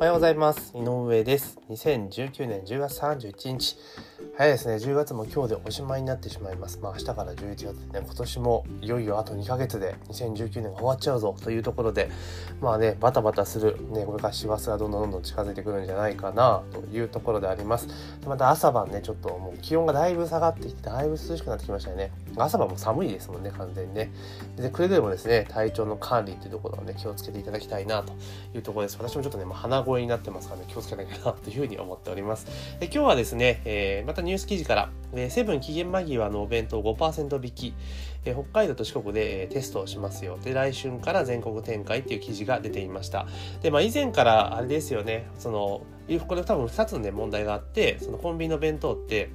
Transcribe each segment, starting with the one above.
おはようございます。井上です。2019年10月31日。早いですね。10月も今日でおしまいになってしまいます。まあ明日から11月でね今年もいよいよあと2ヶ月で2019年が終わっちゃうぞというところでまあねバタバタするねこれから師走がどんどんどんどん近づいてくるんじゃないかなというところであります。また朝晩ねちょっともう気温がだいぶ下がってきてだいぶ涼しくなってきましたよね。朝晩も寒いですもんね完全にねでくれぐれもですね体調の管理っていうところをね気をつけていただきたいなというところです私もちょっとね、まあ、鼻声になってますからね気をつけなきゃなというふうに思っておりますで今日はですね、えー、またニュース記事から、えー、セブン期限間際のお弁当5%引き、えー、北海道と四国で、えー、テストをしますよ。で、来春から全国展開っていう記事が出ていました。で、まあ以前からあれですよね、その、これ多分2つのね、問題があって、そのコンビニの弁当って、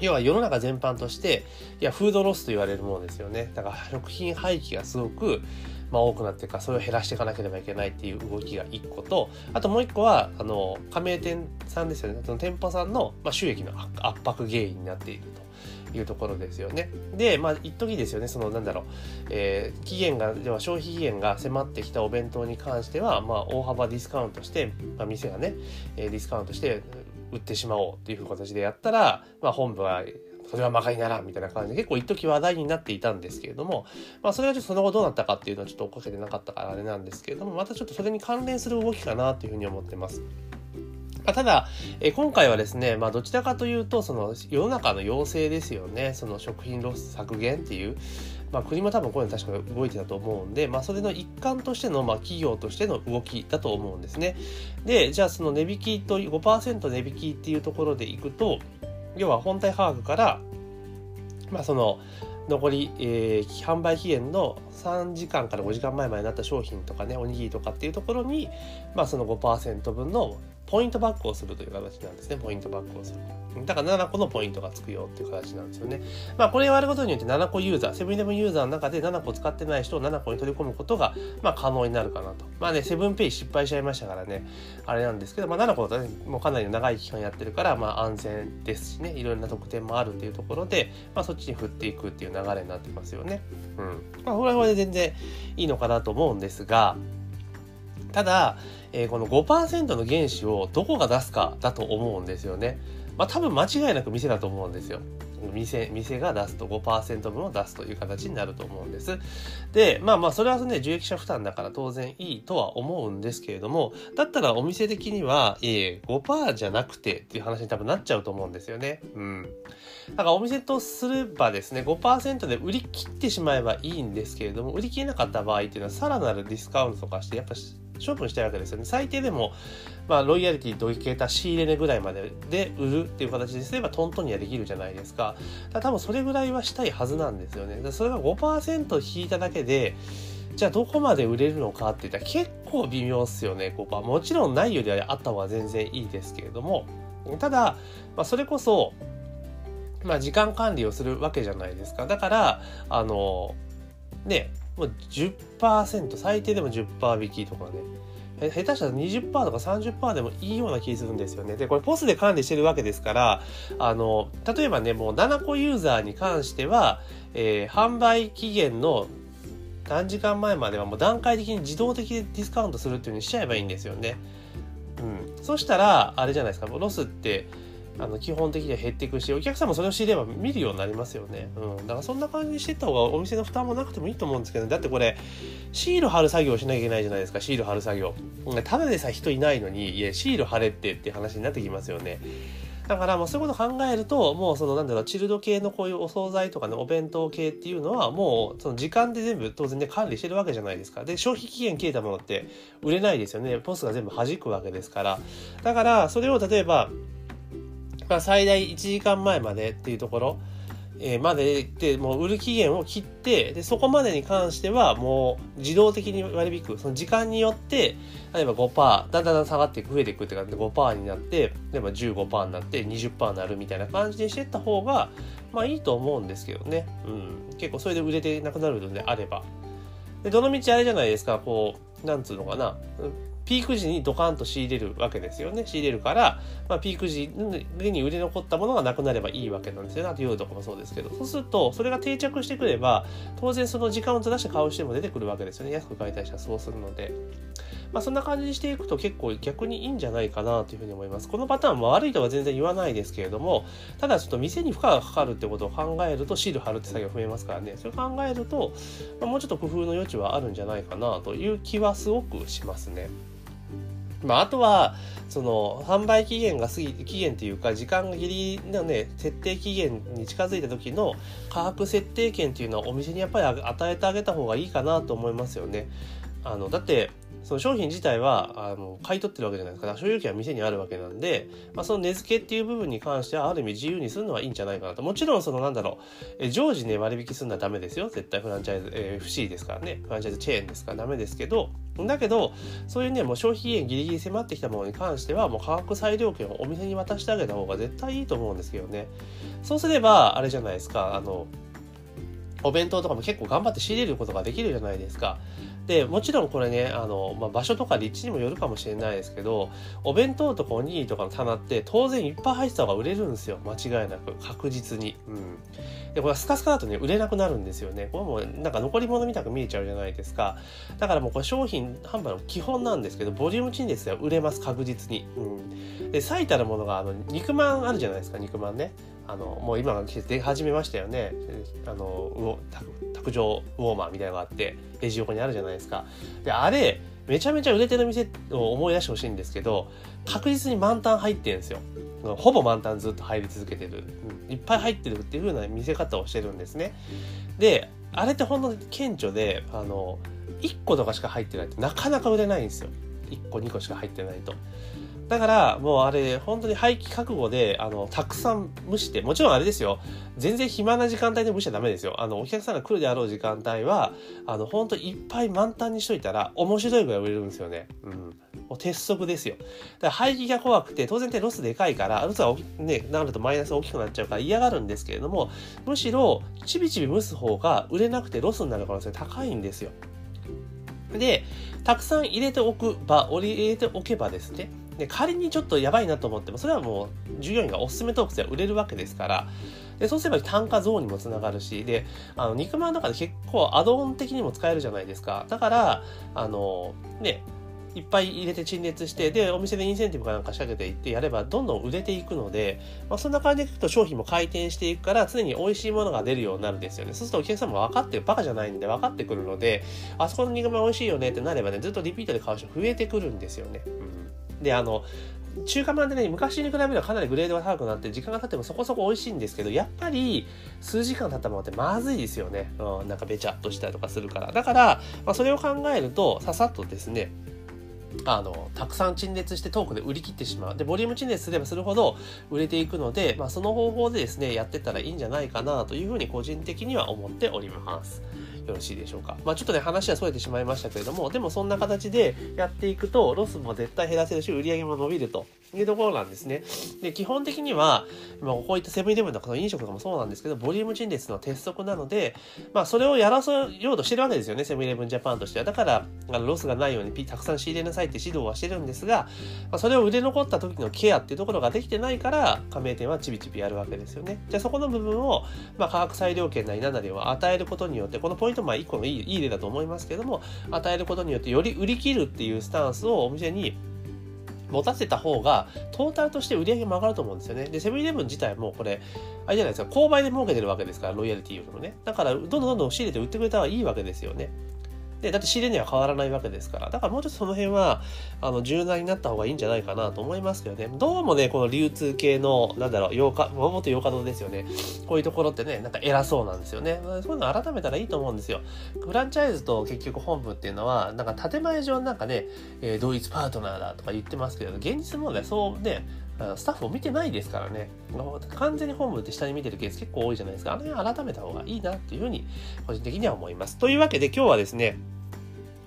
要は世の中全般として、いや、フードロスと言われるものですよね。だから食品廃棄がすごく、まあ、多くなっていくかそれを減らしていかなければいけないっていう動きが1個とあともう1個はあの加盟店さんですよねその店舗さんの、まあ、収益の圧迫原因になっているというところですよね。で、まあ、一時ですよね、その、なんだろう、えー、期限が、では消費期限が迫ってきたお弁当に関しては、まあ、大幅ディスカウントして、まあ、店がね、えー、ディスカウントして売ってしまおうっていう形でやったら、まあ、本部はそれはまかにならんみたいな感じで結構一時話題になっていたんですけれども、まあそれがちょっとその後どうなったかっていうのはちょっと追っかけてなかったからあれなんですけれども、またちょっとそれに関連する動きかなというふうに思ってます。あ、ただ、え今回はですね、まあ、どちらかというと、その世の中の要請ですよね、その食品ロス削減っていう、まあ、国も多分こういうの確か動いてたと思うんで、まあ、それの一環としての、まあ、企業としての動きだと思うんですね。で、じゃあその値引きと、5%値引きっていうところでいくと、要は本体価格から、まあ、その残り、えー、販売期限の3時間から5時間前までになった商品とかねおにぎりとかっていうところに、まあ、その5%分のポイントバックをするという形なんですね。ポイントバックをする。だから7個のポイントがつくよっていう形なんですよね。まあこれをやることによって7個ユーザー、セブンイレブンユーザーの中で7個使ってない人を7個に取り込むことが、まあ可能になるかなと。まあね、セブンペイ失敗しちゃいましたからね、あれなんですけど、まあ7個だとね、もうかなり長い期間やってるから、まあ安全ですしね、いろんな特典もあるっていうところで、まあそっちに振っていくっていう流れになってますよね。うん。まあこれは全然いいのかなと思うんですが、ただ、えー、この5%の原資をどこが出すかだと思うんですよね。まあ多分間違いなく店だと思うんですよ。店、店が出すと5%分を出すという形になると思うんです。で、まあまあそれはね、受益者負担だから当然いいとは思うんですけれども、だったらお店的には、えー、5%じゃなくてっていう話に多分なっちゃうと思うんですよね。うん。だからお店とすればですね、5%で売り切ってしまえばいいんですけれども、売り切れなかった場合っていうのはさらなるディスカウントとかして、やっぱ処分したいわけですよね。最低でも、まあ、ロイヤリティといけた仕入れ値ぐらいまでで売るっていう形ですればトントンにはできるじゃないですか。だ多分それぐらいはしたいはずなんですよね。それが5%引いただけで、じゃあどこまで売れるのかって言ったら結構微妙っすよね、5%。もちろんないよりはあった方が全然いいですけれども、ただ、まあ、それこそ、まあ、時間管理をするわけじゃないですか。だから、あの、ね、もう10%、最低でも10%引きとかね、下手したら20%とか30%でもいいような気するんですよね。で、これポスで管理してるわけですから、あの、例えばね、もう7個ユーザーに関しては、えー、販売期限の何時間前まではもう段階的に自動的にディスカウントするっていう風にしちゃえばいいんですよね。うん。そしたら、あれじゃないですか、ロスって、あの基本的には減っていくしお客さんもそれを知れば見るようになりますよね、うん、だからそんな感じにしてった方がお店の負担もなくてもいいと思うんですけどだってこれシール貼る作業しなきゃいけないじゃないですかシール貼る作業ただでさえ人いないのにいやシール貼れってって話になってきますよねだからもうそういうこと考えると、もうそのなんだろう、チルド系のこういうお惣菜とかね、お弁当系っていうのはもうその時間で全部当然ね、管理してるわけじゃないですか。で、消費期限切れたものって売れないですよね。ポスが全部弾くわけですから。だから、それを例えば、まあ、最大1時間前までっていうところ、えー、まででもう売る期限を切ってでそこまでに関してはもう自動的に割り引く。その時間によって例えば5%だんだん下がっていく増えていくって感じで5%になって例えば15%になって20%になるみたいな感じにしていった方がまあいいと思うんですけどね、うん、結構それで売れてなくなるのであれば。でどの道あれじゃないですか。こうなんつうのかな。ピーク時にドカンと仕入れるわけですよね。仕入れるから、まあ、ピーク時に売れ残ったものがなくなればいいわけなんですよね。あと夜とかもそうですけど。そうすると、それが定着してくれば、当然その時間をずらして買う人も出てくるわけですよね。安く買いたい人はそうするので。まあ、そんな感じにしていくと結構逆にいいんじゃないかなというふうに思います。このパターンも悪いとは全然言わないですけれども、ただちょっと店に負荷がかかるってことを考えるとシール貼るって作業増えますからね、それを考えると、まあ、もうちょっと工夫の余地はあるんじゃないかなという気はすごくしますね。まあ、あとは、その、販売期限が過ぎ、期限というか、時間がギリのね、設定期限に近づいた時の価格設定権っていうのはお店にやっぱり与えてあげた方がいいかなと思いますよね。あの、だって、その商品自体はあの買い取ってるわけじゃないですか。所有権は店にあるわけなんで、まあ、その値付けっていう部分に関してはある意味自由にするのはいいんじゃないかなと。もちろんそのなんだろうえ常時ね割引するのはダメですよ。絶対フランチャイズ、えー、FC ですからね。フランチャイズチェーンですからダメですけど。だけどそういうねもう消費期限ギリギリ迫ってきたものに関してはもう価格裁量権をお店に渡してあげた方が絶対いいと思うんですけどね。そうすればあれじゃないですか。あのお弁当とかも結構頑張って仕入れることができるじゃないですか。でもちろんこれねあの、まあ、場所とか立地にもよるかもしれないですけどお弁当とかおにぎりとかの棚って当然いっぱい入ってた方が売れるんですよ。間違いなく。確実に。うん、でこれはスカスカだとね売れなくなるんですよね。これもなんか残り物みたく見えちゃうじゃないですか。だからもうこれ商品販売の基本なんですけどボリューム陳列では売れます。確実に。うん、で最たるものがあの肉まんあるじゃないですか。肉まんね。あのもう今が出始めましたよね。あの卓上ウォーマーみたいなのがあってレジ横にあるじゃないですか。であれめちゃめちゃ売れてる店を思い出してほしいんですけど確実に満タン入ってるんですよ。ほぼ満タンずっと入り続けてる、うん、いっぱい入ってるっていう風な見せ方をしてるんですね。であれってほんと顕著であの1個とかしか入ってないってなかなか売れないんですよ。1個2個しか入ってないと。だからもうあれ本当に廃棄覚悟であのたくさん蒸してもちろんあれですよ。全然暇な時間帯で蒸しちゃダメですよ。あのお客さんが来るであろう時間帯はあの本当いっぱい満タンにしといたら面白いぐらい売れるんですよね。うん。う鉄則ですよ。だから廃棄が怖くて当然ってロスでかいからロスがねなるとマイナス大きくなっちゃうから嫌がるんですけれどもむしろちびちび蒸す方が売れなくてロスになる可能性高いんですよ。でたくさん入れておく場入れておけばですねで仮にちょっとやばいなと思ってもそれはもう従業員がおすすめトークスで売れるわけですからでそうすれば単価増にもつながるしであの肉まんの中で結構アドオン的にも使えるじゃないですかだからあのねいっぱい入れて陳列して、で、お店でインセンティブかなんか仕掛けていってやれば、どんどん売れていくので、まあ、そんな感じでいくと商品も回転していくから、常に美味しいものが出るようになるんですよね。そうするとお客さんも分かってる、バカじゃないんで分かってくるので、あそこの肉まん美味しいよねってなればね、ずっとリピートで買う人増えてくるんですよね。で、あの、中華まんでね、昔に比べればかなりグレードが高くなって、時間が経ってもそこそこ美味しいんですけど、やっぱり数時間経ったものってまずいですよね。うん、なんかべちゃっとしたりとかするから。だから、まあ、それを考えると、ささっとですね、あのたくさん陳列してトークで売り切ってしまうでボリューム陳列すればするほど売れていくので、まあ、その方法でですねやってたらいいんじゃないかなというふうに個人的には思っております。よろしいでしょうか。まあちょっとね、話は逸れてしまいましたけれども、でもそんな形でやっていくと、ロスも絶対減らせるし、売り上げも伸びるというところなんですね。で、基本的には、まあ、こういったセブンイレブンとかの飲食とかもそうなんですけど、ボリューム陳列の鉄則なので、まあそれをやらせようとしてるわけですよね、セブンイレブンジャパンとしては。だから、あのロスがないようにたくさん仕入れなさいって指導はしてるんですが、まあ、それを売れ残った時のケアっていうところができてないから、加盟店はちびちびやるわけですよね。じゃあそこの部分を、まあ価格裁量権なり何なりを与えることによって、このポイント、まあ一個のいいいい例だと思いますけども、与えることによってより売り切るっていうスタンスをお店に持たせた方が、トータルとして売り上げも上がると思うんですよね。で、セブンイレブン自体もこれ、あれじゃないですか、購買で儲けてるわけですから、ロイヤリティよりもね。だから、どんどんどんどん仕入れて売ってくれた方がいいわけですよね。で、だって仕入れには変わらないわけですから。だからもうちょっとその辺は、あの、柔軟になった方がいいんじゃないかなと思いますけどね。どうもね、この流通系の、なんだろう、洋華、もと洋華堂ですよね。こういうところってね、なんか偉そうなんですよね。そういうの改めたらいいと思うんですよ。フランチャイズと結局本部っていうのは、なんか建前上なんかね、えー、同一パートナーだとか言ってますけど、現実問題そうね、スタッフを見てないですからね。完全に本部って下に見てるケース結構多いじゃないですか。あの辺改めた方がいいなっていうふうに、個人的には思います。というわけで今日はですね、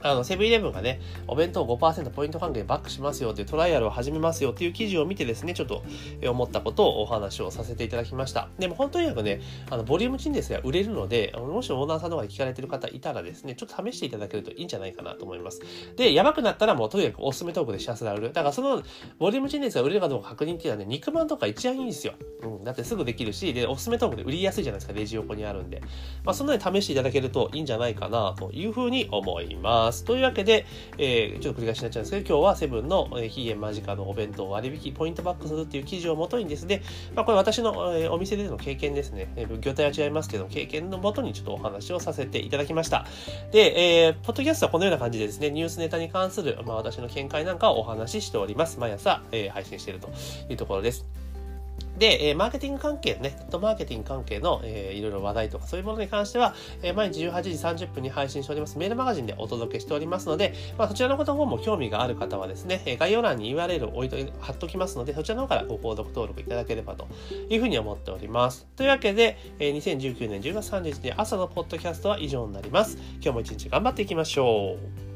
あの、セブンイレブンがね、お弁当5%ポイント還元バックしますよっていうトライアルを始めますよっていう記事を見てですね、ちょっと思ったことをお話をさせていただきました。でも本当になくね、あの、ボリュームチンですが売れるので、もしオーナーさんとかで聞かれてる方いたらですね、ちょっと試していただけるといいんじゃないかなと思います。で、やばくなったらもうとにかくおすすめトークで幸せら売る。だからその、ボリュームチンですが売れるかどうか確認っていうのはね、肉まんとか一番いいんですよ。うん。だってすぐできるし、で、おすすめトークで売りやすいじゃないですか、レジ横にあるんで。まあ、そんなに試していただけるといいんじゃないかなというふうに思います。ます。というわけで、えー、ちょっと繰り返しになっちゃうんですけど、今日はセブンの期限間近のお弁当割引ポイントバックするっていう記事をもとにですね、まあ、これ私の、えー、お店での経験ですね、えー、業態は違いますけど、経験のもとにちょっとお話をさせていただきました。で、えー、ポッドキャストはこのような感じでですね、ニュースネタに関する、まあ、私の見解なんかをお話ししております。毎朝、えー、配信しているというところです。で、え、マーケティング関係ね、ネットマーケティング関係の、えー、いろいろ話題とかそういうものに関しては、えー、毎日18時30分に配信しておりますメールマガジンでお届けしておりますので、まあ、そちらのことの方も興味がある方はですね、え概要欄に URL を置いと貼っときますので、そちらの方からご購読登録いただければというふうに思っております。というわけで、え、2019年10月30日朝のポッドキャストは以上になります。今日も一日頑張っていきましょう。